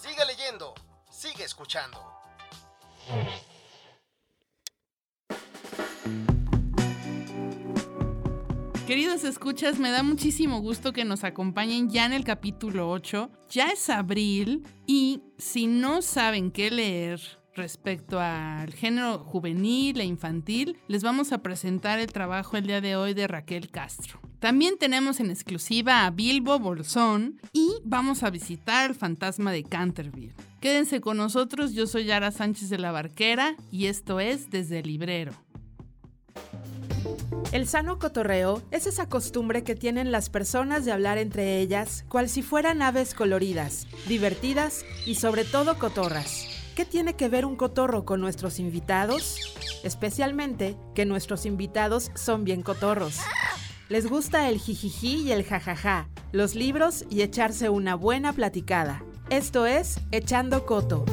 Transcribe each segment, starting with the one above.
Sigue leyendo, sigue escuchando. Queridos escuchas, me da muchísimo gusto que nos acompañen ya en el capítulo 8. Ya es abril y si no saben qué leer respecto al género juvenil e infantil, les vamos a presentar el trabajo el día de hoy de Raquel Castro. También tenemos en exclusiva a Bilbo Bolsón y vamos a visitar el fantasma de Canterville. Quédense con nosotros, yo soy Yara Sánchez de la Barquera y esto es Desde el Librero. El sano cotorreo es esa costumbre que tienen las personas de hablar entre ellas, cual si fueran aves coloridas, divertidas y sobre todo cotorras. ¿Qué tiene que ver un cotorro con nuestros invitados? Especialmente que nuestros invitados son bien cotorros. Les gusta el jijiji y el jajaja, los libros y echarse una buena platicada. Esto es Echando Coto.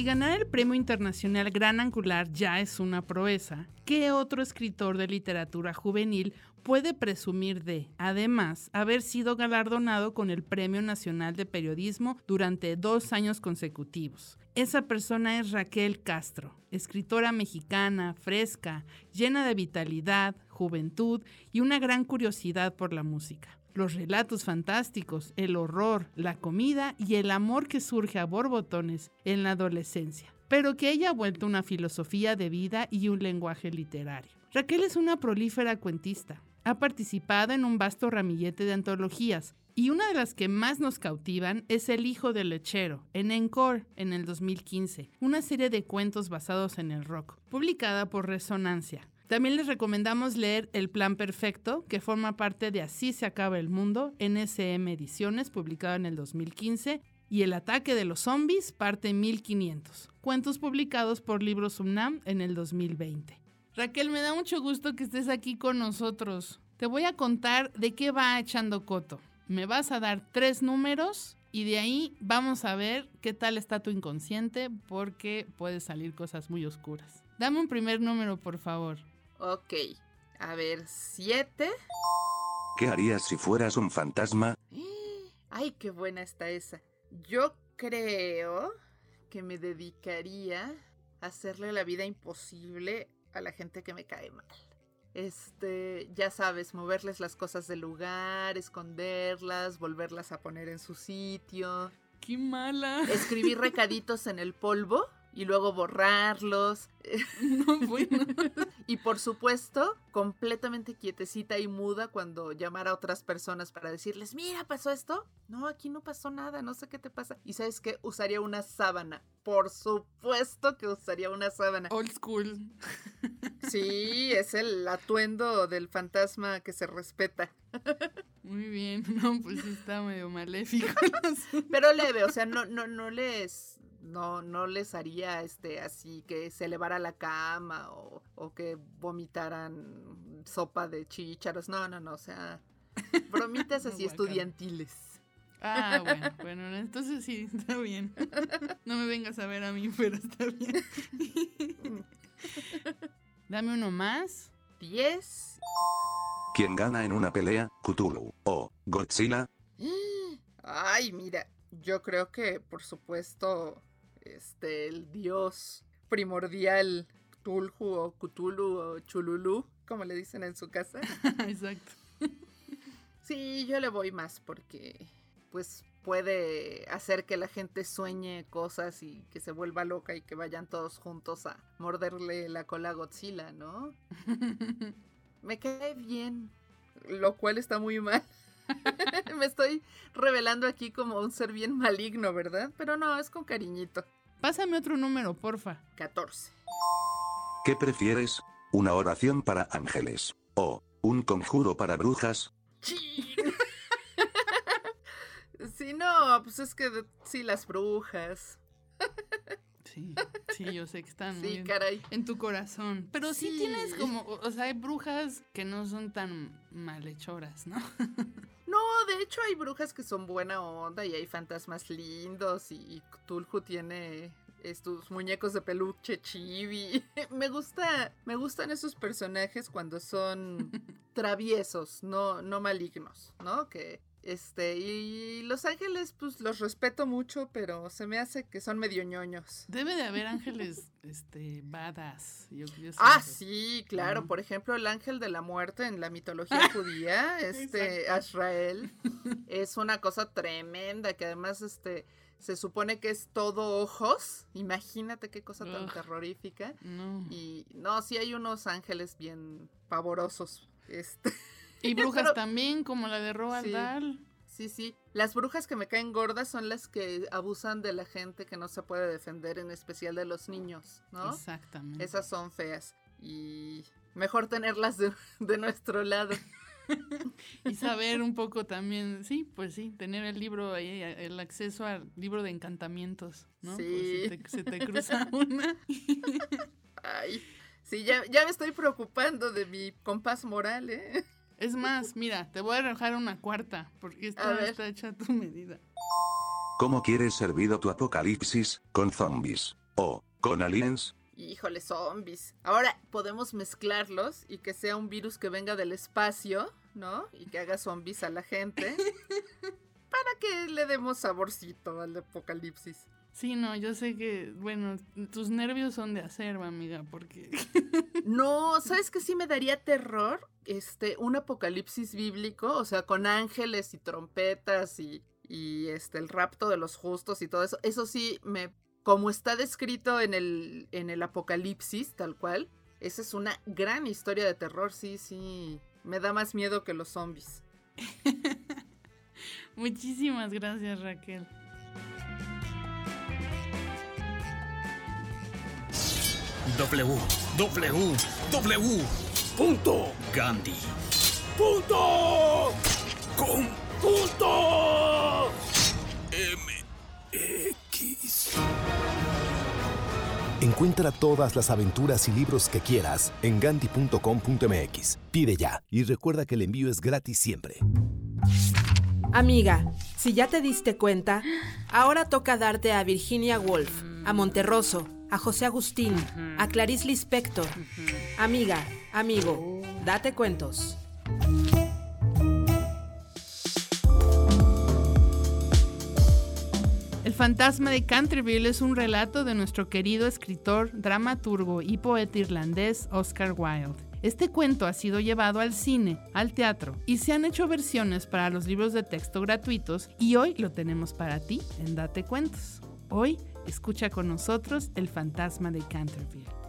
Si ganar el Premio Internacional Gran Angular ya es una proeza, ¿qué otro escritor de literatura juvenil puede presumir de, además, haber sido galardonado con el Premio Nacional de Periodismo durante dos años consecutivos? Esa persona es Raquel Castro, escritora mexicana, fresca, llena de vitalidad, juventud y una gran curiosidad por la música los relatos fantásticos, el horror, la comida y el amor que surge a borbotones en la adolescencia, pero que ella ha vuelto una filosofía de vida y un lenguaje literario. Raquel es una prolífera cuentista. Ha participado en un vasto ramillete de antologías, y una de las que más nos cautivan es El Hijo del Lechero, en Encore, en el 2015, una serie de cuentos basados en el rock, publicada por Resonancia. También les recomendamos leer El Plan Perfecto, que forma parte de Así se acaba el mundo, NSM Ediciones, publicado en el 2015, y El ataque de los zombies, parte 1500, cuentos publicados por Libros UNAM en el 2020. Raquel, me da mucho gusto que estés aquí con nosotros. Te voy a contar de qué va echando Coto. Me vas a dar tres números y de ahí vamos a ver qué tal está tu inconsciente porque puede salir cosas muy oscuras. Dame un primer número, por favor. Ok. A ver, siete. ¿Qué harías si fueras un fantasma? Ay, qué buena está esa. Yo creo que me dedicaría a hacerle la vida imposible a la gente que me cae mal. Este, ya sabes, moverles las cosas del lugar, esconderlas, volverlas a poner en su sitio. ¡Qué mala! Escribir recaditos en el polvo y luego borrarlos. No, bueno. y por supuesto, completamente quietecita y muda cuando llamara a otras personas para decirles, mira, pasó esto. No, aquí no pasó nada, no sé qué te pasa. Y sabes qué, usaría una sábana. Por supuesto que usaría una sábana. Old school. Sí, es el atuendo del fantasma que se respeta. Muy bien, no, pues está medio maléfico. Pero leve, o sea, no, no, no les no, no les haría este así que se elevara la cama o, o que vomitaran sopa de chícharos. No, no, no, o sea, bromitas así estudiantiles. Ah, bueno, bueno, entonces sí, está bien. No me vengas a ver a mí, pero está bien. Dame uno más. Diez. ¿Quién gana en una pelea? ¿Cthulhu o Godzilla? Ay, mira, yo creo que por supuesto este, el dios primordial Tulhu o Cthulhu o Chululu, como le dicen en su casa. Exacto. Sí, yo le voy más porque pues puede hacer que la gente sueñe cosas y que se vuelva loca y que vayan todos juntos a morderle la cola a Godzilla, ¿no? Me cae bien, lo cual está muy mal. Me estoy revelando aquí como un ser bien maligno, ¿verdad? Pero no, es con cariñito. Pásame otro número, porfa. 14. ¿Qué prefieres? ¿Una oración para ángeles? ¿O ¿Un conjuro para brujas? ¡Chin! sí, no, pues es que sí, las brujas. Sí, sí, yo sé que están Sí, en- caray. en tu corazón. Pero sí. Sí. tienes como, o sea, hay brujas que no son tan malhechoras, ¿no? No, de hecho hay brujas que son buena onda y hay fantasmas lindos y, y Cthulhu tiene estos muñecos de peluche chibi. me gusta, me gustan esos personajes cuando son traviesos, no, no malignos, ¿no? Que este y los ángeles pues los respeto mucho, pero se me hace que son medio ñoños. Debe de haber ángeles, este, badass. Yo, yo Ah, sí, claro. Por ejemplo, el ángel de la muerte en la mitología judía, este Exacto. Azrael, es una cosa tremenda que además este se supone que es todo ojos. Imagínate qué cosa tan Ugh. terrorífica. No. Y no, sí hay unos ángeles bien pavorosos. Este, Y brujas Pero- también, como la de Roald Sí. Dahl. sí, sí. Las brujas que me caen gordas son las que abusan de la gente que no se puede defender, en especial de los niños, ¿no? Exactamente. Esas son feas. Y mejor tenerlas de, de nuestro lado. Y saber un poco también, sí, pues sí, tener el libro ahí, el acceso al libro de encantamientos, ¿no? Sí. te- se te cruza una. Ay, sí, ya, ya me estoy preocupando de mi compás moral, ¿eh? Es más, mira, te voy a dejar una cuarta, porque esta ver. está hecha a tu medida. ¿Cómo quieres servido tu apocalipsis? ¿Con zombies? ¿O con aliens? Híjole, zombies. Ahora podemos mezclarlos y que sea un virus que venga del espacio, ¿no? Y que haga zombies a la gente. para que le demos saborcito al apocalipsis. Sí, no, yo sé que, bueno, tus nervios son de acervo, amiga, porque... No, ¿sabes qué sí me daría terror? Este, un apocalipsis bíblico, o sea, con ángeles y trompetas y, y este, el rapto de los justos y todo eso. Eso sí, me, como está descrito en el, en el apocalipsis, tal cual, esa es una gran historia de terror, sí, sí. Me da más miedo que los zombies. Muchísimas gracias, Raquel. W, W, W. Punto. Gandhi. Punto. Con. Punto. M. X. Encuentra todas las aventuras y libros que quieras en ganti.com.mx. Pide ya y recuerda que el envío es gratis siempre. Amiga, si ya te diste cuenta, ahora toca darte a Virginia Woolf, a Monterroso, a José Agustín, a Clarice Lispector. Amiga, amigo, date cuentos. El fantasma de Canterville es un relato de nuestro querido escritor, dramaturgo y poeta irlandés Oscar Wilde. Este cuento ha sido llevado al cine, al teatro y se han hecho versiones para los libros de texto gratuitos y hoy lo tenemos para ti en Date Cuentos. Hoy escucha con nosotros El fantasma de Canterville.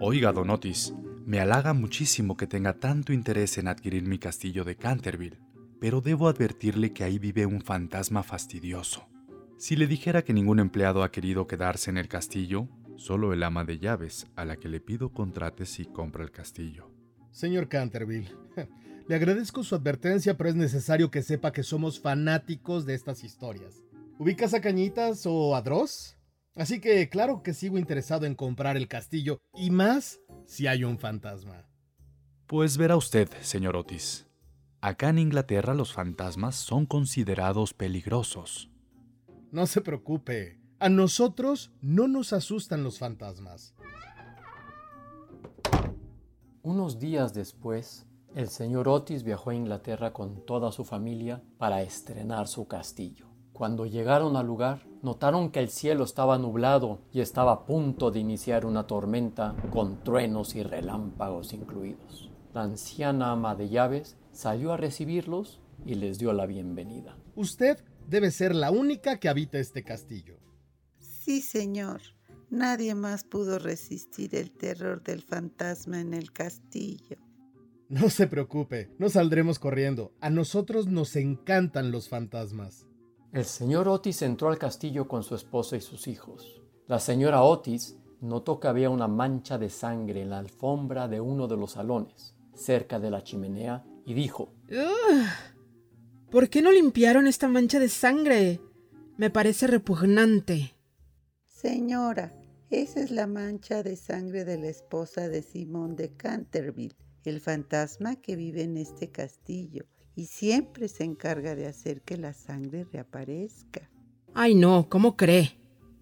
Oiga, Don Otis, me halaga muchísimo que tenga tanto interés en adquirir mi castillo de Canterville, pero debo advertirle que ahí vive un fantasma fastidioso. Si le dijera que ningún empleado ha querido quedarse en el castillo, solo el ama de llaves, a la que le pido contrate si compra el castillo. Señor Canterville, le agradezco su advertencia, pero es necesario que sepa que somos fanáticos de estas historias. ¿Ubicas a Cañitas o a Dross? Así que claro que sigo interesado en comprar el castillo, y más si hay un fantasma. Pues verá usted, señor Otis. Acá en Inglaterra los fantasmas son considerados peligrosos. No se preocupe, a nosotros no nos asustan los fantasmas. Unos días después, el señor Otis viajó a Inglaterra con toda su familia para estrenar su castillo. Cuando llegaron al lugar, notaron que el cielo estaba nublado y estaba a punto de iniciar una tormenta con truenos y relámpagos incluidos. La anciana ama de llaves salió a recibirlos y les dio la bienvenida. Usted debe ser la única que habita este castillo. Sí, señor. Nadie más pudo resistir el terror del fantasma en el castillo. No se preocupe, no saldremos corriendo. A nosotros nos encantan los fantasmas. El señor Otis entró al castillo con su esposa y sus hijos. La señora Otis notó que había una mancha de sangre en la alfombra de uno de los salones, cerca de la chimenea, y dijo, Ugh, ¿Por qué no limpiaron esta mancha de sangre? Me parece repugnante. Señora, esa es la mancha de sangre de la esposa de Simón de Canterville, el fantasma que vive en este castillo y siempre se encarga de hacer que la sangre reaparezca. Ay, no, ¿cómo cree?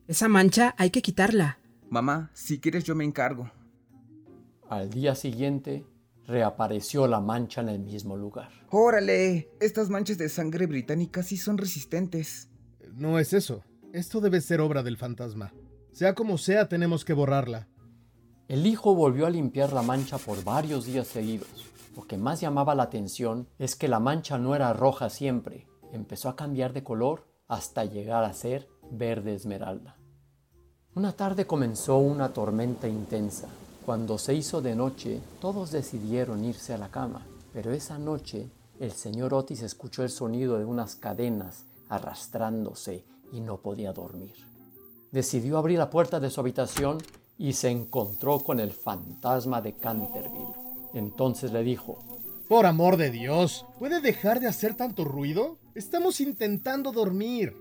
Esa mancha hay que quitarla. Mamá, si quieres yo me encargo. Al día siguiente, reapareció la mancha en el mismo lugar. ¡Órale! Estas manchas de sangre británica sí son resistentes. No es eso. Esto debe ser obra del fantasma. Sea como sea, tenemos que borrarla. El hijo volvió a limpiar la mancha por varios días seguidos. Lo que más llamaba la atención es que la mancha no era roja siempre. Empezó a cambiar de color hasta llegar a ser verde esmeralda. Una tarde comenzó una tormenta intensa. Cuando se hizo de noche, todos decidieron irse a la cama, pero esa noche el señor Otis escuchó el sonido de unas cadenas arrastrándose y no podía dormir. Decidió abrir la puerta de su habitación y se encontró con el fantasma de Canterville. Entonces le dijo, Por amor de Dios, ¿puede dejar de hacer tanto ruido? Estamos intentando dormir.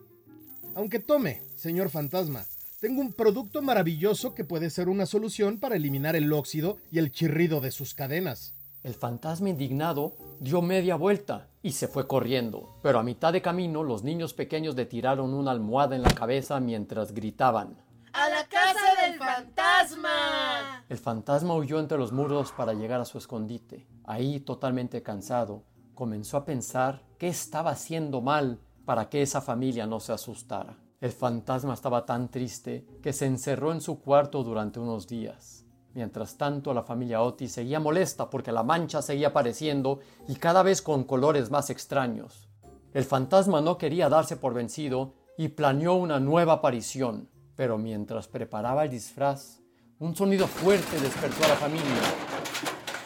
Aunque tome, señor fantasma, tengo un producto maravilloso que puede ser una solución para eliminar el óxido y el chirrido de sus cadenas. El fantasma indignado dio media vuelta y se fue corriendo, pero a mitad de camino los niños pequeños le tiraron una almohada en la cabeza mientras gritaban. ¡A la casa fantasma! El fantasma huyó entre los muros para llegar a su escondite. Ahí, totalmente cansado, comenzó a pensar qué estaba haciendo mal para que esa familia no se asustara. El fantasma estaba tan triste que se encerró en su cuarto durante unos días. Mientras tanto, la familia Otis seguía molesta porque la mancha seguía apareciendo y cada vez con colores más extraños. El fantasma no quería darse por vencido y planeó una nueva aparición, pero mientras preparaba el disfraz, un sonido fuerte despertó a la familia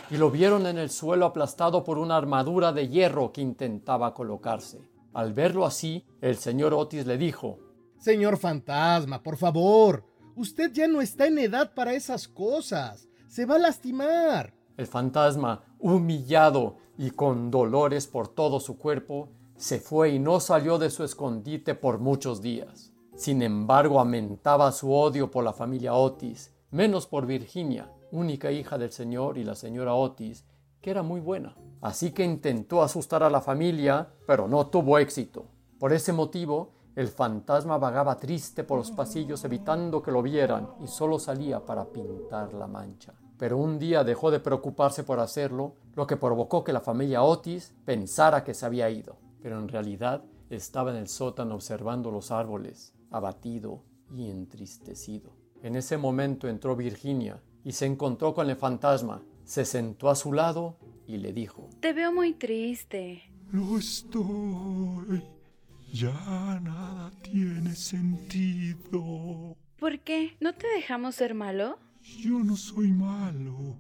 y lo vieron en el suelo aplastado por una armadura de hierro que intentaba colocarse. Al verlo así, el señor Otis le dijo, Señor fantasma, por favor, usted ya no está en edad para esas cosas. Se va a lastimar. El fantasma, humillado y con dolores por todo su cuerpo, se fue y no salió de su escondite por muchos días. Sin embargo, aumentaba su odio por la familia Otis, menos por Virginia, única hija del señor y la señora Otis, que era muy buena. Así que intentó asustar a la familia, pero no tuvo éxito. Por ese motivo, el fantasma vagaba triste por los pasillos evitando que lo vieran y solo salía para pintar la mancha. Pero un día dejó de preocuparse por hacerlo, lo que provocó que la familia Otis pensara que se había ido. Pero en realidad estaba en el sótano observando los árboles, abatido y entristecido. En ese momento entró Virginia y se encontró con el fantasma. Se sentó a su lado y le dijo, Te veo muy triste. Lo estoy. Ya nada tiene sentido. ¿Por qué? ¿No te dejamos ser malo? Yo no soy malo.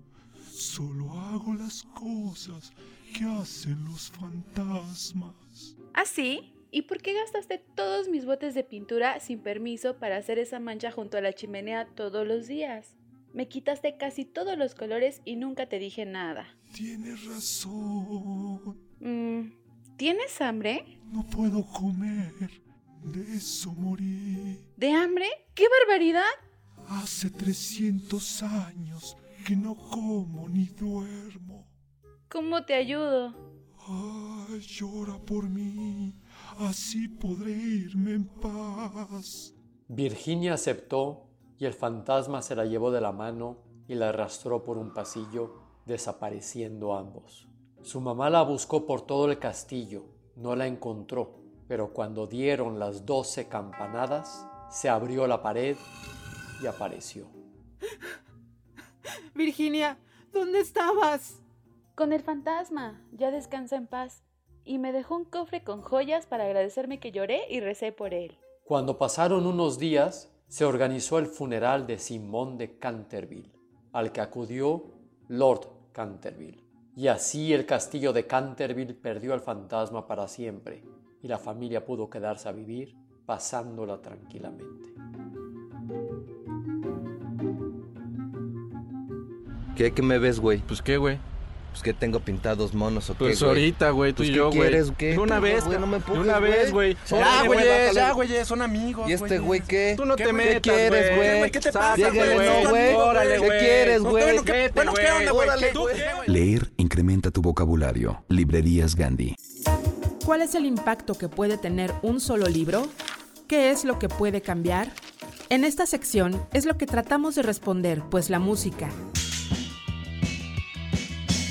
Solo hago las cosas que hacen los fantasmas. ¿Ah, sí? ¿Y por qué gastaste todos mis botes de pintura sin permiso para hacer esa mancha junto a la chimenea todos los días? Me quitaste casi todos los colores y nunca te dije nada. Tienes razón. Mm, ¿Tienes hambre? No puedo comer. De eso morí. ¿De hambre? ¡Qué barbaridad! Hace 300 años que no como ni duermo. ¿Cómo te ayudo? Ay, llora por mí. Así podré irme en paz. Virginia aceptó y el fantasma se la llevó de la mano y la arrastró por un pasillo, desapareciendo ambos. Su mamá la buscó por todo el castillo, no la encontró, pero cuando dieron las doce campanadas, se abrió la pared y apareció. Virginia, ¿dónde estabas? Con el fantasma, ya descansa en paz. Y me dejó un cofre con joyas para agradecerme que lloré y recé por él. Cuando pasaron unos días, se organizó el funeral de Simón de Canterville, al que acudió Lord Canterville. Y así el castillo de Canterville perdió al fantasma para siempre, y la familia pudo quedarse a vivir pasándola tranquilamente. ¿Qué, qué me ves, güey? Pues qué, güey. Pues que tengo pintados monos o qué, Pues ahorita, güey, tú Pues, y ¿qué yo, güey. quieres? ¿Qué? De una Tú, vez, güey, no me de empujes, una vez, güey. Ya, Órale, güey, ya, güey, son amigos, ¿Y este güey. qué? Tú no te ¿Qué metas, quieres, güey? ¿Qué te pasa, güey? no, güey. Órale, ¿Qué güey. quieres, No, güey? bueno, ¿qué- ¿qué onda? Órale, ¿Tú qué, güey? Leer incrementa tu vocabulario. Librerías Gandhi. ¿Cuál es el impacto que puede tener un solo libro? ¿Qué es lo que puede cambiar? En esta sección es lo que tratamos de responder, pues la música,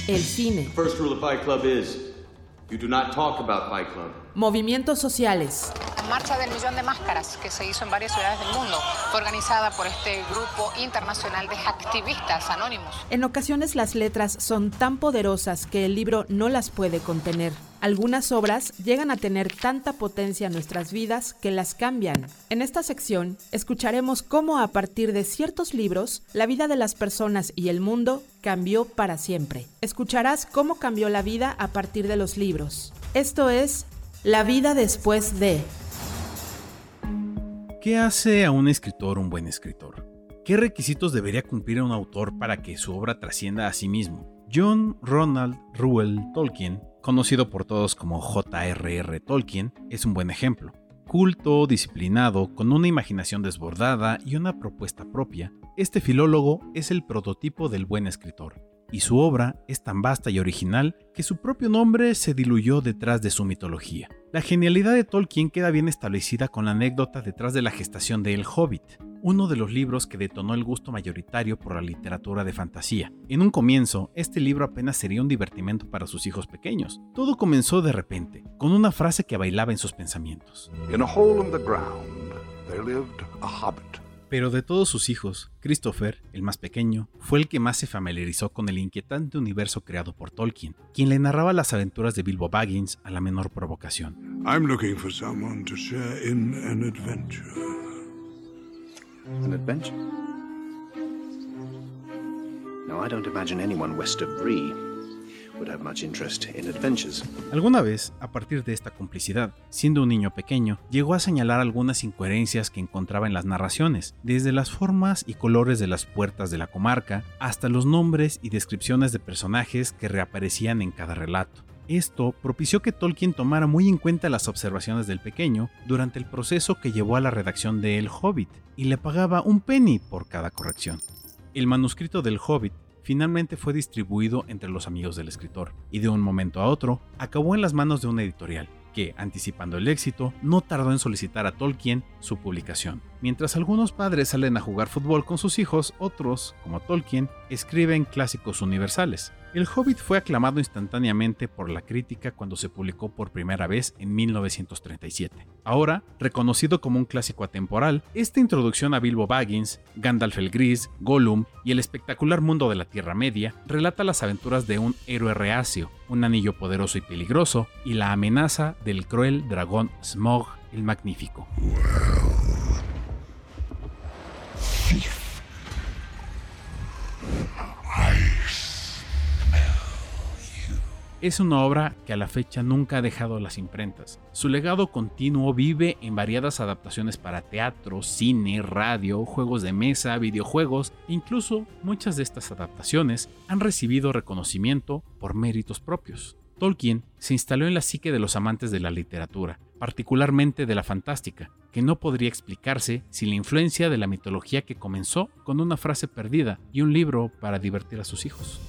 el cine, First rule of Fight Club is you do not talk about Fight Club. movimientos sociales, La marcha del millón de máscaras que se hizo en varias ciudades del mundo fue organizada por este grupo internacional de activistas anónimos. En ocasiones las letras son tan poderosas que el libro no las puede contener. Algunas obras llegan a tener tanta potencia en nuestras vidas que las cambian. En esta sección escucharemos cómo a partir de ciertos libros la vida de las personas y el mundo cambió para siempre. Escucharás cómo cambió la vida a partir de los libros. Esto es La vida después de... ¿Qué hace a un escritor un buen escritor? ¿Qué requisitos debería cumplir un autor para que su obra trascienda a sí mismo? John Ronald Reuel Tolkien, conocido por todos como J.R.R. Tolkien, es un buen ejemplo. Culto, disciplinado, con una imaginación desbordada y una propuesta propia, este filólogo es el prototipo del buen escritor, y su obra es tan vasta y original que su propio nombre se diluyó detrás de su mitología. La genialidad de Tolkien queda bien establecida con la anécdota detrás de la gestación de El Hobbit, uno de los libros que detonó el gusto mayoritario por la literatura de fantasía. En un comienzo, este libro apenas sería un divertimento para sus hijos pequeños. Todo comenzó de repente, con una frase que bailaba en sus pensamientos. In a hole in the ground, there lived a hobbit. Pero de todos sus hijos, Christopher, el más pequeño, fue el que más se familiarizó con el inquietante universo creado por Tolkien, quien le narraba las aventuras de Bilbo Baggins a la menor provocación. I'm looking for someone to share in an adventure. An adventure? I don't imagine anyone west of Bree would have much interest in adventures. Alguna vez, a partir de esta complicidad, siendo un niño pequeño, llegó a señalar algunas incoherencias que encontraba en las narraciones, desde las formas y colores de las puertas de la comarca hasta los nombres y descripciones de personajes que reaparecían en cada relato. Esto propició que Tolkien tomara muy en cuenta las observaciones del pequeño durante el proceso que llevó a la redacción de El Hobbit y le pagaba un penny por cada corrección. El manuscrito del Hobbit finalmente fue distribuido entre los amigos del escritor y de un momento a otro acabó en las manos de una editorial que, anticipando el éxito, no tardó en solicitar a Tolkien su publicación. Mientras algunos padres salen a jugar fútbol con sus hijos, otros, como Tolkien, escriben clásicos universales. El Hobbit fue aclamado instantáneamente por la crítica cuando se publicó por primera vez en 1937. Ahora, reconocido como un clásico atemporal, esta introducción a Bilbo Baggins, Gandalf el Gris, Gollum y el espectacular mundo de la Tierra Media relata las aventuras de un héroe reacio, un anillo poderoso y peligroso y la amenaza del cruel dragón Smog el Magnífico. Es una obra que a la fecha nunca ha dejado las imprentas. Su legado continuo vive en variadas adaptaciones para teatro, cine, radio, juegos de mesa, videojuegos e incluso muchas de estas adaptaciones han recibido reconocimiento por méritos propios. Tolkien se instaló en la psique de los amantes de la literatura, particularmente de la fantástica, que no podría explicarse sin la influencia de la mitología que comenzó con una frase perdida y un libro para divertir a sus hijos.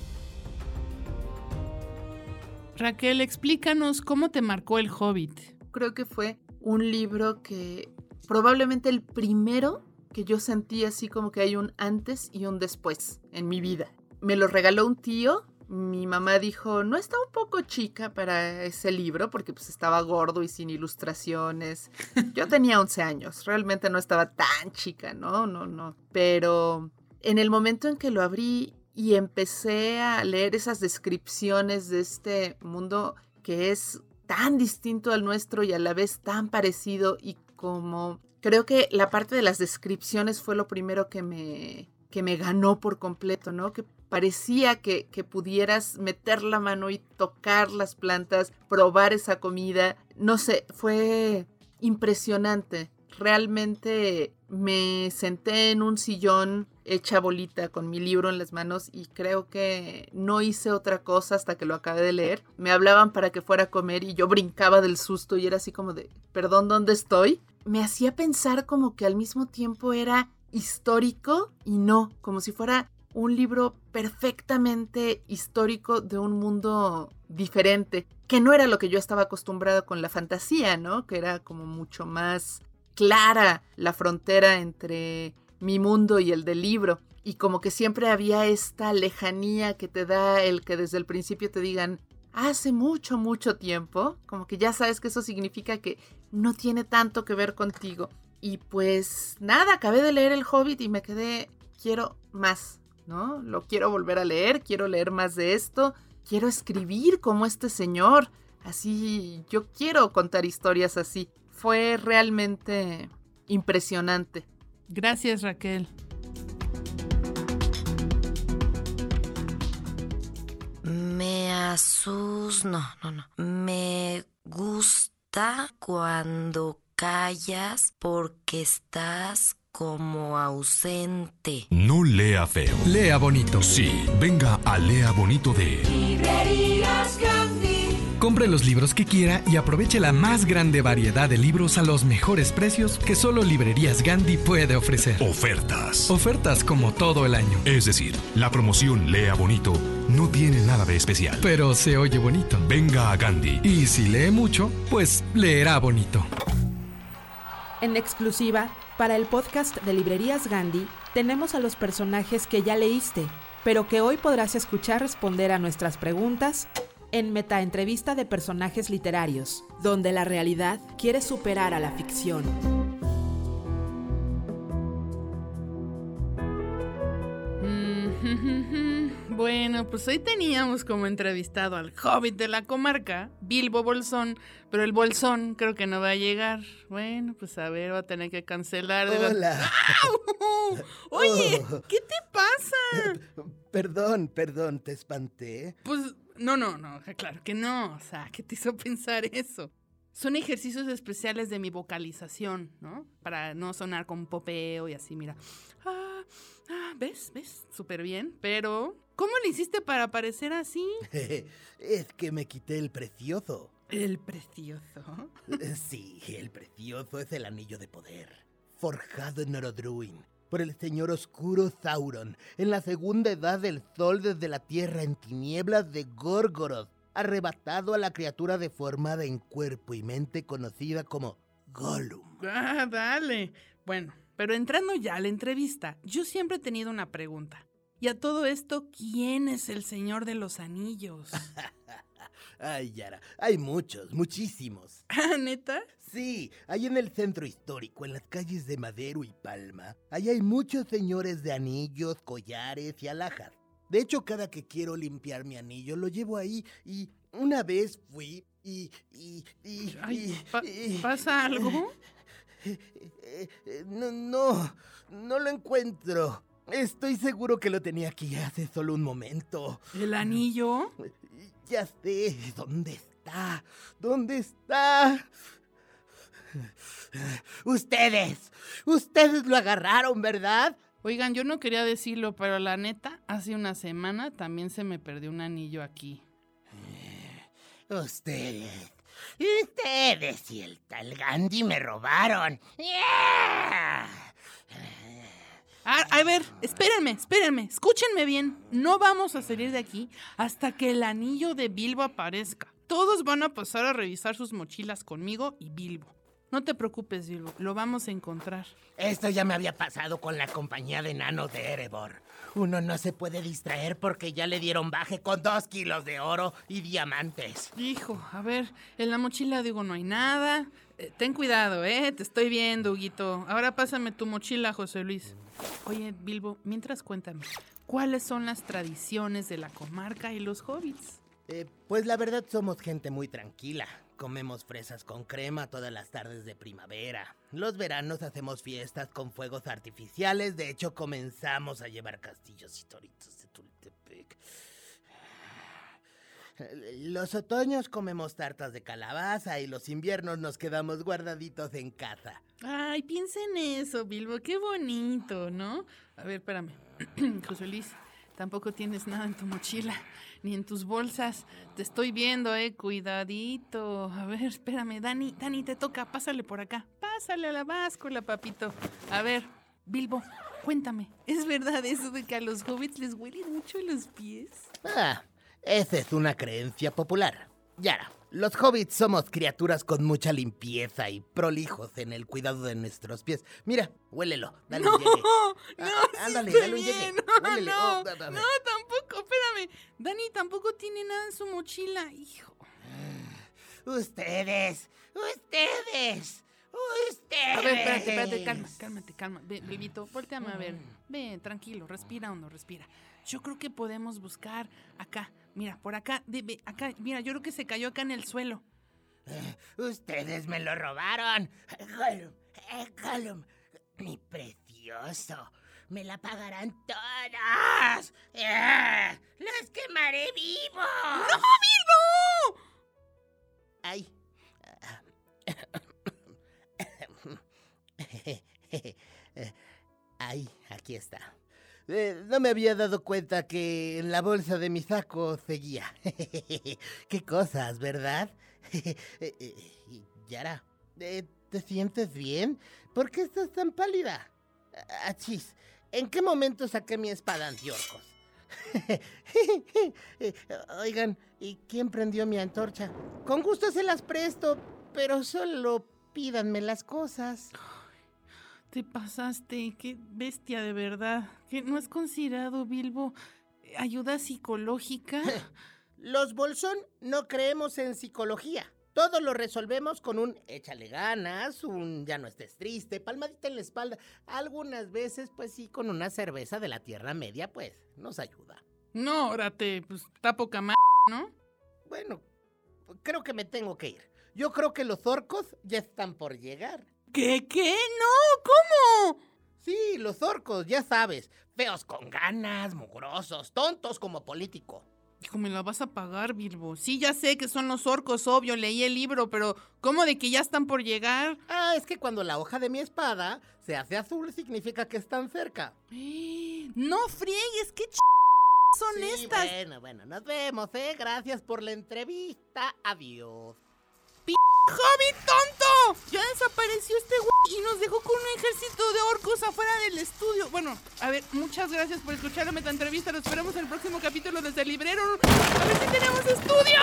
Raquel, explícanos cómo te marcó el Hobbit. Creo que fue un libro que probablemente el primero que yo sentí así como que hay un antes y un después en mi vida. Me lo regaló un tío. Mi mamá dijo, no está un poco chica para ese libro porque pues estaba gordo y sin ilustraciones. Yo tenía 11 años, realmente no estaba tan chica, no, no, no. Pero en el momento en que lo abrí y empecé a leer esas descripciones de este mundo que es tan distinto al nuestro y a la vez tan parecido y como creo que la parte de las descripciones fue lo primero que me, que me ganó por completo, ¿no? Que parecía que, que pudieras meter la mano y tocar las plantas, probar esa comida, no sé, fue impresionante. Realmente me senté en un sillón hecha bolita con mi libro en las manos y creo que no hice otra cosa hasta que lo acabé de leer. Me hablaban para que fuera a comer y yo brincaba del susto y era así como de, perdón, ¿dónde estoy? Me hacía pensar como que al mismo tiempo era histórico y no, como si fuera un libro perfectamente histórico de un mundo diferente, que no era lo que yo estaba acostumbrado con la fantasía, ¿no? Que era como mucho más clara la frontera entre mi mundo y el del libro. Y como que siempre había esta lejanía que te da el que desde el principio te digan, hace mucho, mucho tiempo, como que ya sabes que eso significa que no tiene tanto que ver contigo. Y pues nada, acabé de leer El Hobbit y me quedé, quiero más, ¿no? Lo quiero volver a leer, quiero leer más de esto, quiero escribir como este señor, así, yo quiero contar historias así. Fue realmente impresionante. Gracias Raquel. Me asus... No, no, no. Me gusta cuando callas porque estás como ausente. No lea feo. Lea bonito. Sí, venga a Lea Bonito de Librerías Gandhi. Compre los libros que quiera y aproveche la más grande variedad de libros a los mejores precios que solo Librerías Gandhi puede ofrecer. Ofertas. Ofertas como todo el año. Es decir, la promoción Lea Bonito no tiene nada de especial. Pero se oye bonito. Venga a Gandhi. Y si lee mucho, pues leerá bonito. En exclusiva, para el podcast de Librerías Gandhi, tenemos a los personajes que ya leíste, pero que hoy podrás escuchar responder a nuestras preguntas en Meta Entrevista de Personajes Literarios, donde la realidad quiere superar a la ficción. Mm, Bueno, pues hoy teníamos como entrevistado al hobbit de la comarca, Bilbo Bolsón, pero el Bolsón creo que no va a llegar. Bueno, pues a ver, va a tener que cancelar. de la- Hola. Oye, Oh. ¿qué te pasa? Perdón, perdón, te espanté. Pues no, no, no, claro que no. O sea, ¿qué te hizo pensar eso? Son ejercicios especiales de mi vocalización, ¿no? Para no sonar con popeo y así, mira. Ah, ah, ¿Ves? ¿Ves? Súper bien. Pero, ¿cómo le hiciste para parecer así? es que me quité el precioso. ¿El precioso? Sí, el precioso es el anillo de poder, forjado en Orodruin por el señor oscuro Sauron en la segunda edad del sol desde la tierra en tinieblas de Gorgoroth, arrebatado a la criatura deformada en cuerpo y mente conocida como Gollum. Ah, dale. Bueno, pero entrando ya a la entrevista, yo siempre he tenido una pregunta. Y a todo esto, ¿quién es el Señor de los Anillos? Ay, Yara, hay muchos, muchísimos. ¿Ah, neta? Sí, hay en el centro histórico, en las calles de Madero y Palma. Ahí hay muchos señores de anillos, collares y alhajas. De hecho, cada que quiero limpiar mi anillo, lo llevo ahí y una vez fui y... y, y, Ay, y- pa- y- ¿pasa algo? Eh, eh, No, no, no lo encuentro. Estoy seguro que lo tenía aquí hace solo un momento. ¿El anillo? Ya sé, ¿dónde está? ¿Dónde está? Ustedes, ustedes lo agarraron, ¿verdad? Oigan, yo no quería decirlo, pero la neta, hace una semana también se me perdió un anillo aquí. Ustedes, ustedes y el tal Gandhi me robaron. ¡Yeah! Ah, a ver, espérenme, espérenme, escúchenme bien. No vamos a salir de aquí hasta que el anillo de Bilbo aparezca. Todos van a pasar a revisar sus mochilas conmigo y Bilbo. No te preocupes, Bilbo, lo vamos a encontrar. Esto ya me había pasado con la compañía de enanos de Erebor. Uno no se puede distraer porque ya le dieron baje con dos kilos de oro y diamantes. Hijo, a ver, en la mochila digo no hay nada. Eh, ten cuidado, ¿eh? Te estoy viendo, Huguito. Ahora pásame tu mochila, José Luis. Oye, Bilbo, mientras cuéntame, ¿cuáles son las tradiciones de la comarca y los hobbits? Eh, pues la verdad somos gente muy tranquila. Comemos fresas con crema todas las tardes de primavera. Los veranos hacemos fiestas con fuegos artificiales. De hecho, comenzamos a llevar castillos históricos de Tultepec. Los otoños comemos tartas de calabaza y los inviernos nos quedamos guardaditos en casa. Ay, piensa en eso, Bilbo, qué bonito, ¿no? A ver, espérame. José Luis, tampoco tienes nada en tu mochila, ni en tus bolsas. Te estoy viendo, eh, cuidadito. A ver, espérame, Dani, Dani, te toca, pásale por acá. Pásale a la báscula, papito. A ver, Bilbo, cuéntame, ¿es verdad eso de que a los hobbits les huelen mucho los pies? Ah, esa es una creencia popular. Yara, los hobbits somos criaturas con mucha limpieza y prolijos en el cuidado de nuestros pies. Mira, huélelo, dale no, un llegue. No, Ah, sí ándale, dale un llegue. No, Huélele. no, Oh, no, tampoco, espérame. Dani tampoco tiene nada en su mochila, hijo. Ustedes, ustedes, ustedes. A ver, espérate, espérate, calma, cálmate, calma. Ven, Bilbito, volteame a ver. Ven, tranquilo, respira hondo, respira. Yo creo que podemos buscar acá. Mira, por acá, de- ve, acá, mira, yo creo que se cayó acá en el suelo. Ustedes me lo robaron. Gollum, eh, Gollum, mi precioso. Me la pagarán todas. ¡Ah! ¡Los quemaré vivos! ¡No, Bilbo! Ay. Ay, aquí está. Eh, no me había dado cuenta que en la bolsa de mi saco seguía. Qué cosas, ¿verdad? Eh, eh, Yara, ¿te sientes bien? ¿Por qué estás tan pálida? Achis, ¿en qué momento saqué mi espada antiorcos? Oigan, ¿y quién prendió mi antorcha? Con gusto se las presto, pero solo pídanme las cosas. Te pasaste, qué bestia de verdad. Que no es considerado, Bilbo, ayuda psicológica. Los Bolsón no creemos en psicología. Todo lo resolvemos con un échale ganas, un ya no estés triste, palmadita en la espalda. Algunas veces, pues sí, con una cerveza de la Tierra Media, pues nos ayuda. No, órate, pues está poca ma... ¿no? Bueno, creo que me tengo que ir. Yo creo que los orcos ya están por llegar. ¿Qué? ¿Qué? No, ¿cómo? Sí, los orcos, ya sabes. Feos con ganas, mugrosos, tontos como político. Hijo, me la vas a pagar, Bilbo. Sí, ya sé que son los orcos, obvio, leí el libro, pero ¿cómo de que ya están por llegar? Ah, es que cuando la hoja de mi espada se hace azul significa que están cerca. No friegues, qué ch... son Sí, estas. Bueno, bueno, nos vemos, ¿eh? Gracias por la entrevista. Adiós. ¡Hobbit tonto! Ya desapareció este güey y nos dejó con un ejército de orcos afuera del estudio. Bueno, a ver, muchas gracias por escuchar la meta entrevista. Lo esperamos en el próximo capítulo desde el librero. A ver si tenemos estudio.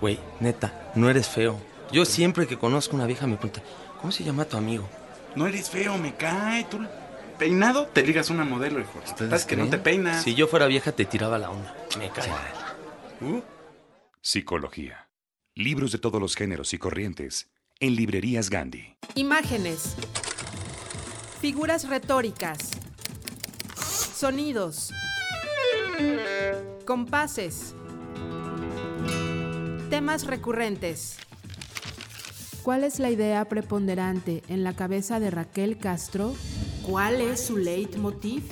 Güey, neta, no eres feo. Yo siempre que conozco una vieja me pregunta, ¿cómo se llama tu amigo? No eres feo, me cae. Tú peinado te ligas una modelo, hijo. Estás que no te peinas. Si yo fuera vieja te tiraba la onda. Me cae. Uh, Psicología. Libros de todos los géneros y corrientes en librerías Gandhi. Imágenes. Figuras retóricas. Sonidos. Compases. Temas recurrentes. ¿Cuál es la idea preponderante en la cabeza de Raquel Castro? ¿Cuál es su leitmotiv?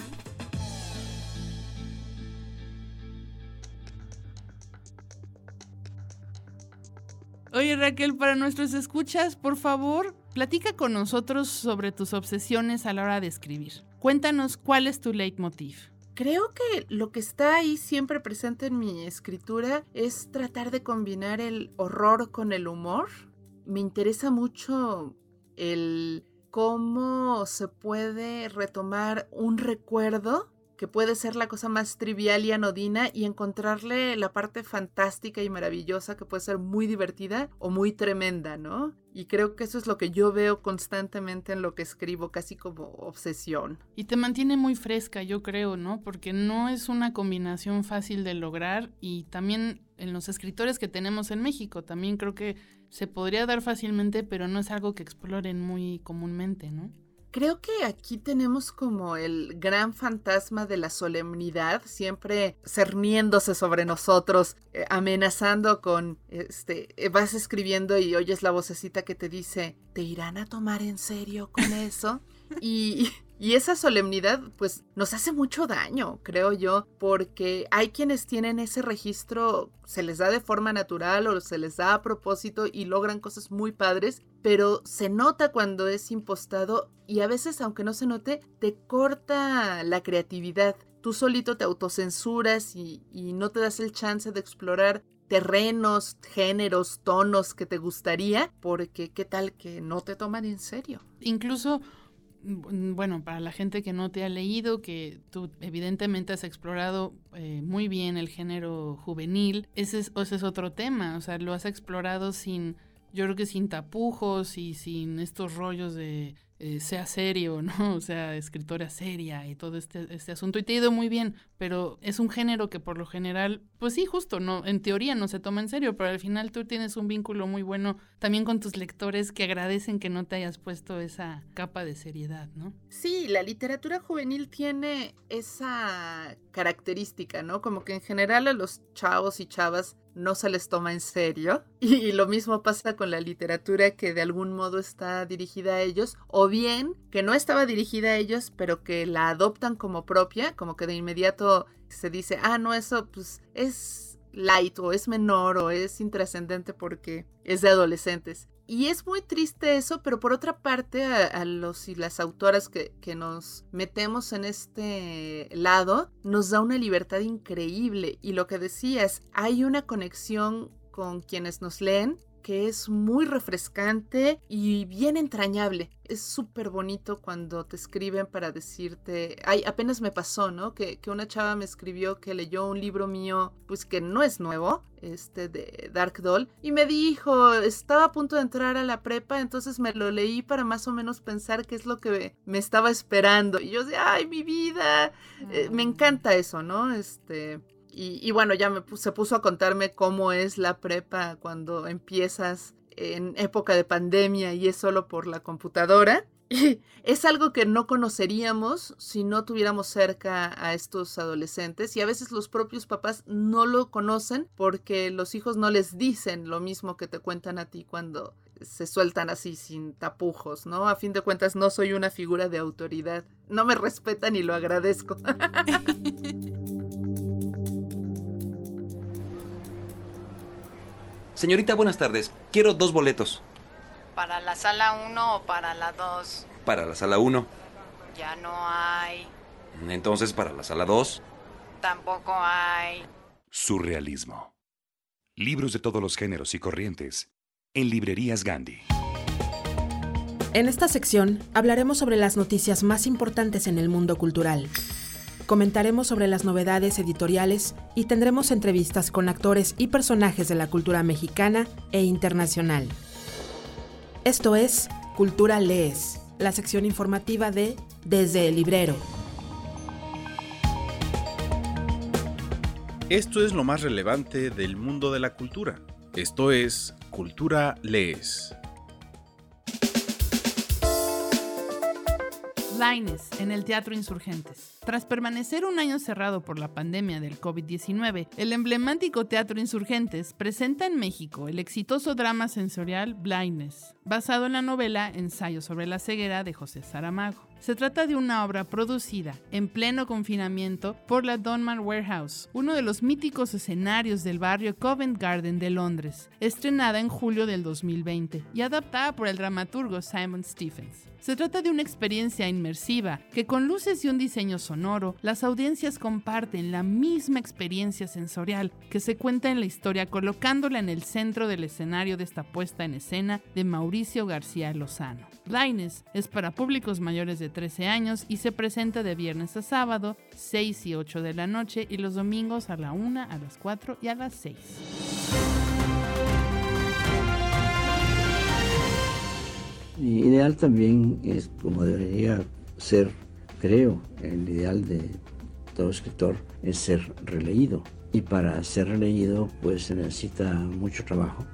Oye Raquel, para nuestros escuchas, por favor, platica con nosotros sobre tus obsesiones a la hora de escribir. Cuéntanos cuál es tu leitmotiv. Creo que lo que está ahí siempre presente en mi escritura es tratar de combinar el horror con el humor. Me interesa mucho el cómo se puede retomar un recuerdo que puede ser la cosa más trivial y anodina y encontrarle la parte fantástica y maravillosa que puede ser muy divertida o muy tremenda, ¿no? Y creo que eso es lo que yo veo constantemente en lo que escribo, casi como obsesión. Y te mantiene muy fresca, yo creo, ¿no? Porque no es una combinación fácil de lograr y también en los escritores que tenemos en México, también creo que se podría dar fácilmente, pero no es algo que exploren muy comúnmente, ¿no? Creo que aquí tenemos como el gran fantasma de la solemnidad, siempre cerniéndose sobre nosotros, eh, amenazando con, este, eh, vas escribiendo y oyes la vocecita que te dice, ¿te irán a tomar en serio con eso? y, Y esa solemnidad pues nos hace mucho daño, creo yo, porque hay quienes tienen ese registro, se les da de forma natural o se les da a propósito y logran cosas muy padres, pero se nota cuando es impostado y a veces aunque no se note, te corta la creatividad. Tú solito te autocensuras y, no te das el chance de explorar terrenos, géneros, tonos que te gustaría, porque qué tal que no te toman en serio. Incluso bueno, para la gente que no te ha leído, que tú evidentemente has explorado eh, muy bien el género juvenil, ese es, ese es otro tema, o sea, lo has explorado sin, yo creo que sin tapujos y sin estos rollos de eh, sea serio, ¿no? O sea, escritora seria y todo este, este asunto. Y te ha ido muy bien, pero es un género que por lo general, pues sí, justo, no, en teoría no se toma en serio, pero al final tú tienes un vínculo muy bueno también con tus lectores que agradecen que no te hayas puesto esa capa de seriedad, ¿no? Sí, la literatura juvenil tiene esa característica, ¿no? Como que en general a los chavos y chavas no se les toma en serio. Y lo mismo pasa con la literatura que de algún modo está dirigida a ellos, o bien que no estaba dirigida a ellos, pero que la adoptan como propia, como que de inmediato se dice, ah, no, eso pues es light o es menor o es intrascendente porque es de adolescentes. Y es muy triste eso, pero por otra parte, a, los y las autoras que, que, nos metemos en este lado, nos da una libertad increíble. Y lo que decías, hay una conexión con quienes nos leen que es muy refrescante y bien entrañable. Es súper bonito cuando te escriben para decirte, ay, apenas me pasó, ¿no? Que, que, una chava me escribió que leyó un libro mío, pues que no es nuevo, este de Dark Doll, y me dijo, estaba a punto de entrar a la prepa, entonces me lo leí para más o menos pensar qué es lo que me estaba esperando. Y yo decía, ay, mi vida, eh, me encanta eso, ¿no? Este, y, bueno, ya me se puso a contarme cómo es la prepa cuando empiezas en época de pandemia y es solo por la computadora. Es algo que no conoceríamos si no tuviéramos cerca a estos adolescentes y a veces los propios papás no lo conocen porque los hijos no les dicen lo mismo que te cuentan a ti cuando se sueltan así sin tapujos, ¿no? A fin de cuentas no soy una figura de autoridad. No me respetan y lo agradezco. Señorita, buenas tardes. Quiero dos boletos. ¿Para la sala 1 o para la 2? Para la sala 1. Ya no hay. Entonces, para la sala 2. Tampoco hay. Surrealismo. Libros de todos los géneros y corrientes. En librerías Gandhi. En esta sección hablaremos sobre las noticias más importantes en el mundo cultural comentaremos sobre las novedades editoriales y tendremos entrevistas con actores y personajes de la cultura mexicana e internacional. Esto es Cultura Lees, la sección informativa de Desde el Librero. Esto es lo más relevante del mundo de la cultura. Esto es Cultura Lees. Laines en el Teatro Insurgentes. Tras permanecer un año cerrado por la pandemia del COVID-19, el emblemático Teatro Insurgentes presenta en México el exitoso drama sensorial Blindness, basado en la novela Ensayo sobre la ceguera de José Saramago. Se trata de una obra producida en pleno confinamiento por la Donman Warehouse, uno de los míticos escenarios del barrio Covent Garden de Londres, estrenada en julio del 2020 y adaptada por el dramaturgo Simon Stephens. Se trata de una experiencia inmersiva que con luces y un diseño sonoro, las audiencias comparten la misma experiencia sensorial que se cuenta en la historia colocándola en el centro del escenario de esta puesta en escena de Mauricio García Lozano. Blindness es para públicos mayores de 13 años y se presenta de viernes a sábado, 6 y 8 de la noche y los domingos a la 1, a las 4 y a las 6. Ideal también es como debería ser, creo, el ideal de todo escritor es ser releído. Y para ser releído pues se necesita mucho trabajo.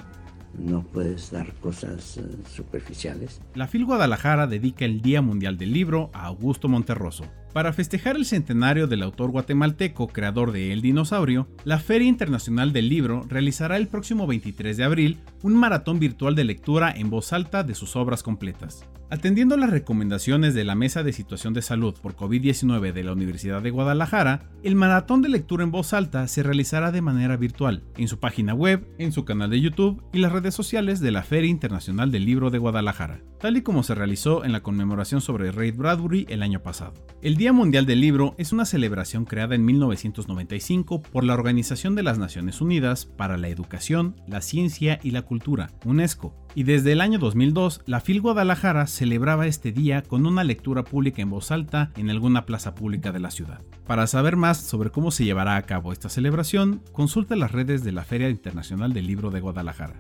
No puedes dar cosas eh, superficiales. La FIL Guadalajara dedica el Día Mundial del Libro a Augusto Monterroso, Para festejar el centenario del autor guatemalteco creador de El Dinosaurio, la Feria Internacional del Libro realizará el próximo 23 de abril un maratón virtual de lectura en voz alta de sus obras completas. Atendiendo las recomendaciones de la Mesa de Situación de Salud por COVID-19 de la Universidad de Guadalajara, el maratón de lectura en voz alta se realizará de manera virtual, en su página web, en su canal de YouTube y las redes sociales de la Feria Internacional del Libro de Guadalajara, tal y como se realizó en la conmemoración sobre Ray Bradbury el año pasado. El Día Mundial del Libro es una celebración creada en 1995 por la Organización de las Naciones Unidas para la Educación, la Ciencia y la Cultura, UNESCO, y desde el año 2002 la FIL Guadalajara celebraba este día con una lectura pública en voz alta en alguna plaza pública de la ciudad. Para saber más sobre cómo se llevará a cabo esta celebración, consulta las redes de la Feria Internacional del Libro de Guadalajara.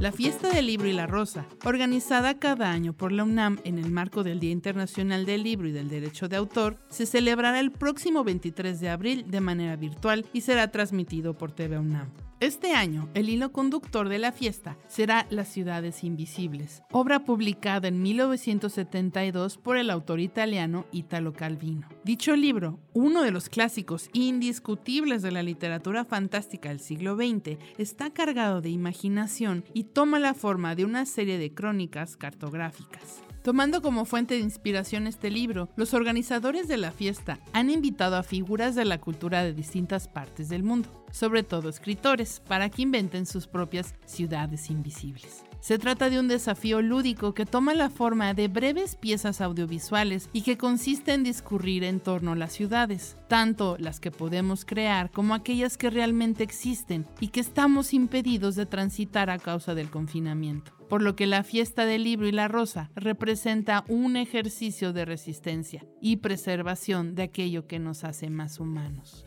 La Fiesta del Libro y la Rosa, organizada cada año por la UNAM en el marco del Día Internacional del Libro y del Derecho de Autor, se celebrará el próximo 23 de abril de manera virtual y será transmitido por TV UNAM. Este año, el hilo conductor de la fiesta será Las ciudades invisibles, obra publicada en 1972 por el autor italiano Italo Calvino. Dicho libro, uno de los clásicos indiscutibles de la literatura fantástica del siglo XX, está cargado de imaginación y toma la forma de una serie de crónicas cartográficas. Tomando como fuente de inspiración este libro, los organizadores de la fiesta han invitado a figuras de la cultura de distintas partes del mundo, sobre todo escritores, para que inventen sus propias ciudades invisibles. Se trata de un desafío lúdico que toma la forma de breves piezas audiovisuales y que consiste en discurrir en torno a las ciudades, tanto las que podemos crear como aquellas que realmente existen y que estamos impedidos de transitar a causa del confinamiento por lo que la fiesta del libro y la rosa representa un ejercicio de resistencia y preservación de aquello que nos hace más humanos.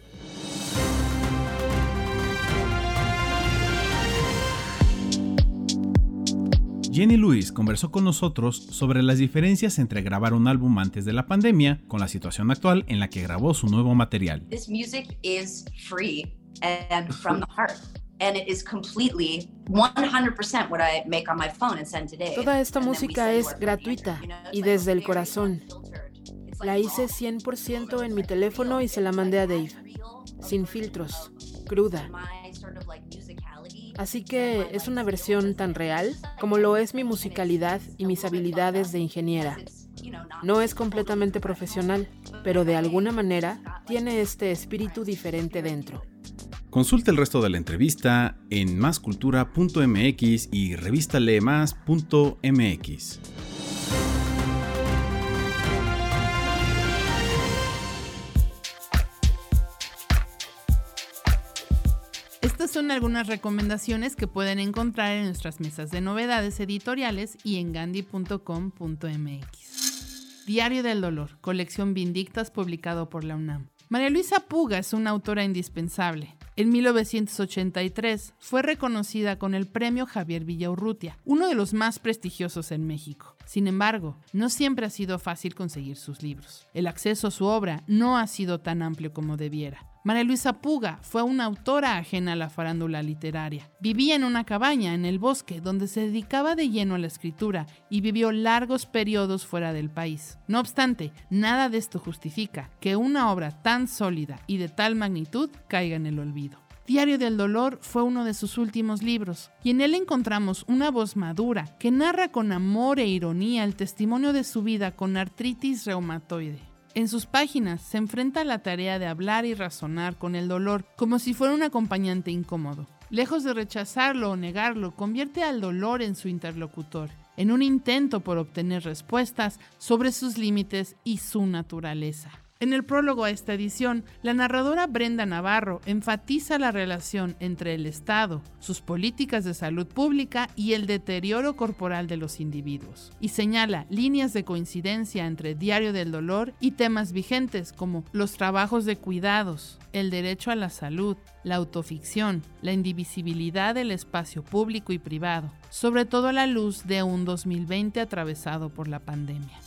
Jenny Lewis conversó con nosotros sobre las diferencias entre grabar un álbum antes de la pandemia con la situación actual en la que grabó su nuevo material. This music is free and from the heart. And it is completely 100% what I make on my phone and send today. Toda esta música es gratuita y desde el corazón. La hice 100% en mi teléfono y se la mandé a Dave. Sin filtros, cruda. Así que es una versión tan real como lo es mi musicalidad y mis habilidades de ingeniera. No es completamente profesional, pero de alguna manera tiene este espíritu diferente dentro. Consulta el resto de la entrevista en máscultura.mx y revistalemos.mx. Estas son algunas recomendaciones que pueden encontrar en nuestras mesas de novedades editoriales y en gandhi.com.mx. Diario del Dolor, colección Vindictas publicado por la UNAM. María Luisa Puga es una autora indispensable. En 1983 fue reconocida con el Premio Javier Villaurrutia, uno de los más prestigiosos en México. Sin embargo, no siempre ha sido fácil conseguir sus libros. El acceso a su obra no ha sido tan amplio como debiera. María Luisa Puga fue una autora ajena a la farándula literaria. Vivía en una cabaña en el bosque donde se dedicaba de lleno a la escritura y vivió largos periodos fuera del país. No obstante, nada de esto justifica que una obra tan sólida y de tal magnitud caiga en el olvido. Diario del Dolor fue uno de sus últimos libros, y en él encontramos una voz madura que narra con amor e ironía el testimonio de su vida con artritis reumatoide. En sus páginas se enfrenta a la tarea de hablar y razonar con el dolor como si fuera un acompañante incómodo. Lejos de rechazarlo o negarlo, convierte al dolor en su interlocutor, en un intento por obtener respuestas sobre sus límites y su naturaleza. En el prólogo a esta edición, la narradora Brenda Navarro enfatiza la relación entre el Estado, sus políticas de salud pública y el deterioro corporal de los individuos, y señala líneas de coincidencia entre Diario del Dolor y temas vigentes como los trabajos de cuidados, el derecho a la salud, la autoficción, la indivisibilidad del espacio público y privado, sobre todo a la luz de un 2020 atravesado por la pandemia.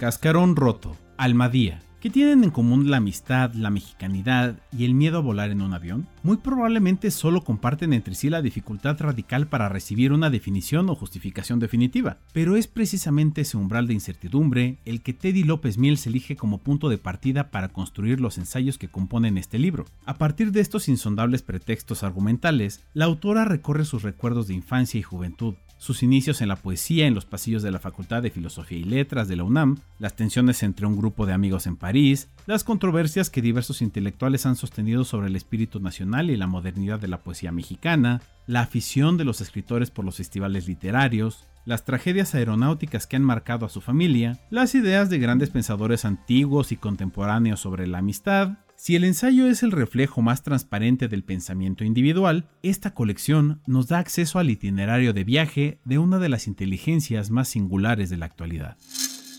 Cascarón roto, Almadía, ¿Qué tienen en común la amistad, la mexicanidad y el miedo a volar en un avión? Muy probablemente solo comparten entre sí la dificultad radical para recibir una definición o justificación definitiva, pero es precisamente ese umbral de incertidumbre el que Teddy López Miel elige como punto de partida para construir los ensayos que componen este libro. A partir de estos insondables pretextos argumentales, la autora recorre sus recuerdos de infancia y juventud, sus inicios en la poesía en los pasillos de la Facultad de Filosofía y Letras de la UNAM, las tensiones entre un grupo de amigos en París, las controversias que diversos intelectuales han sostenido sobre el espíritu nacional y la modernidad de la poesía mexicana, la afición de los escritores por los festivales literarios, las tragedias aeronáuticas que han marcado a su familia, las ideas de grandes pensadores antiguos y contemporáneos sobre la amistad, si el ensayo es el reflejo más transparente del pensamiento individual, esta colección nos da acceso al itinerario de viaje de una de las inteligencias más singulares de la actualidad.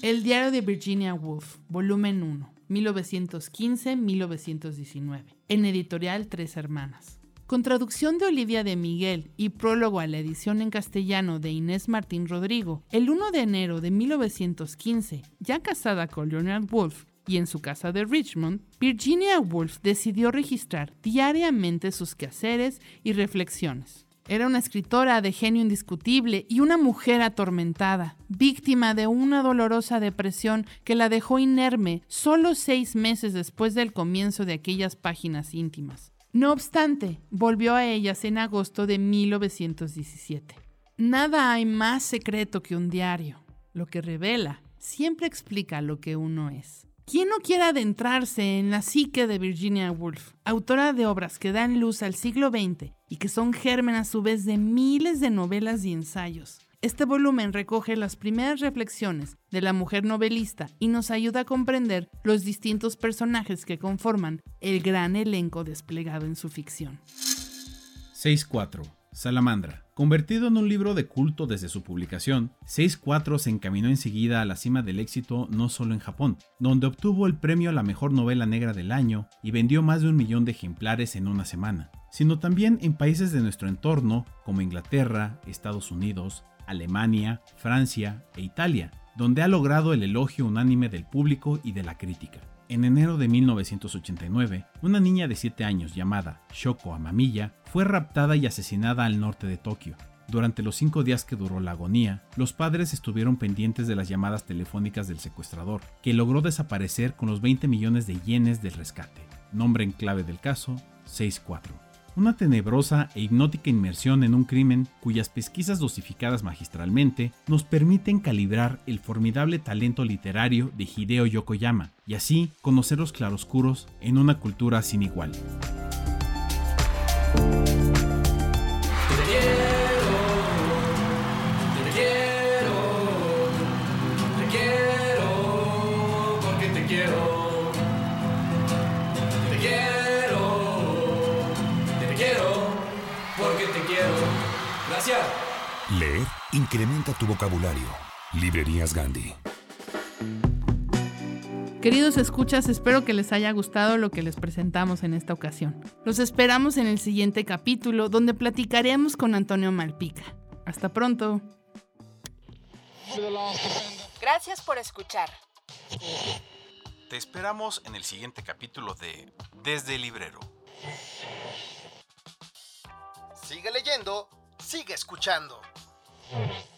El diario de Virginia Woolf, volumen 1, 1915-1919, en editorial Tres Hermanas. Con traducción de Olivia de Miguel y prólogo a la edición en castellano de Inés Martín Rodrigo, el 1 de enero de 1915, ya casada con Leonard Woolf, y en su casa de Richmond, Virginia Woolf decidió registrar diariamente sus quehaceres y reflexiones. Era una escritora de genio indiscutible y una mujer atormentada, víctima de una dolorosa depresión que la dejó inerme solo seis meses después del comienzo de aquellas páginas íntimas. No obstante, volvió a ellas en agosto de 1917. Nada hay más secreto que un diario. Lo que revela siempre explica lo que uno es. ¿Quién no quiere adentrarse en la psique de Virginia Woolf, autora de obras que dan luz al siglo XX y que son germen a su vez de miles de novelas y ensayos? Este volumen recoge las primeras reflexiones de la mujer novelista y nos ayuda a comprender los distintos personajes que conforman el gran elenco desplegado en su ficción. 6.4. Salamandra. Convertido en un libro de culto desde su publicación, 6.4 se encaminó enseguida a la cima del éxito no solo en Japón, donde obtuvo el premio a la mejor novela negra del año y vendió más de un millón de ejemplares en una semana, sino también en países de nuestro entorno como Inglaterra, Estados Unidos, Alemania, Francia e Italia, donde ha logrado el elogio unánime del público y de la crítica. En enero de 1989, una niña de 7 años llamada Shoko Amamiya fue raptada y asesinada al norte de Tokio. Durante los cinco días que duró la agonía, los padres estuvieron pendientes de las llamadas telefónicas del secuestrador, que logró desaparecer con los 20 millones de yenes del rescate. Nombre en clave del caso, 64 una tenebrosa e hipnótica inmersión en un crimen cuyas pesquisas dosificadas magistralmente nos permiten calibrar el formidable talento literario de Hideo Yokoyama y así conocer los claroscuros en una cultura sin igual. Incrementa tu vocabulario. Librerías Gandhi. Queridos escuchas, espero que les haya gustado lo que les presentamos en esta ocasión. Los esperamos en el siguiente capítulo donde platicaremos con Antonio Malpica. Hasta pronto. Gracias por escuchar. Te esperamos en el siguiente capítulo de Desde el Librero. Sigue leyendo, sigue escuchando. Mm-hmm.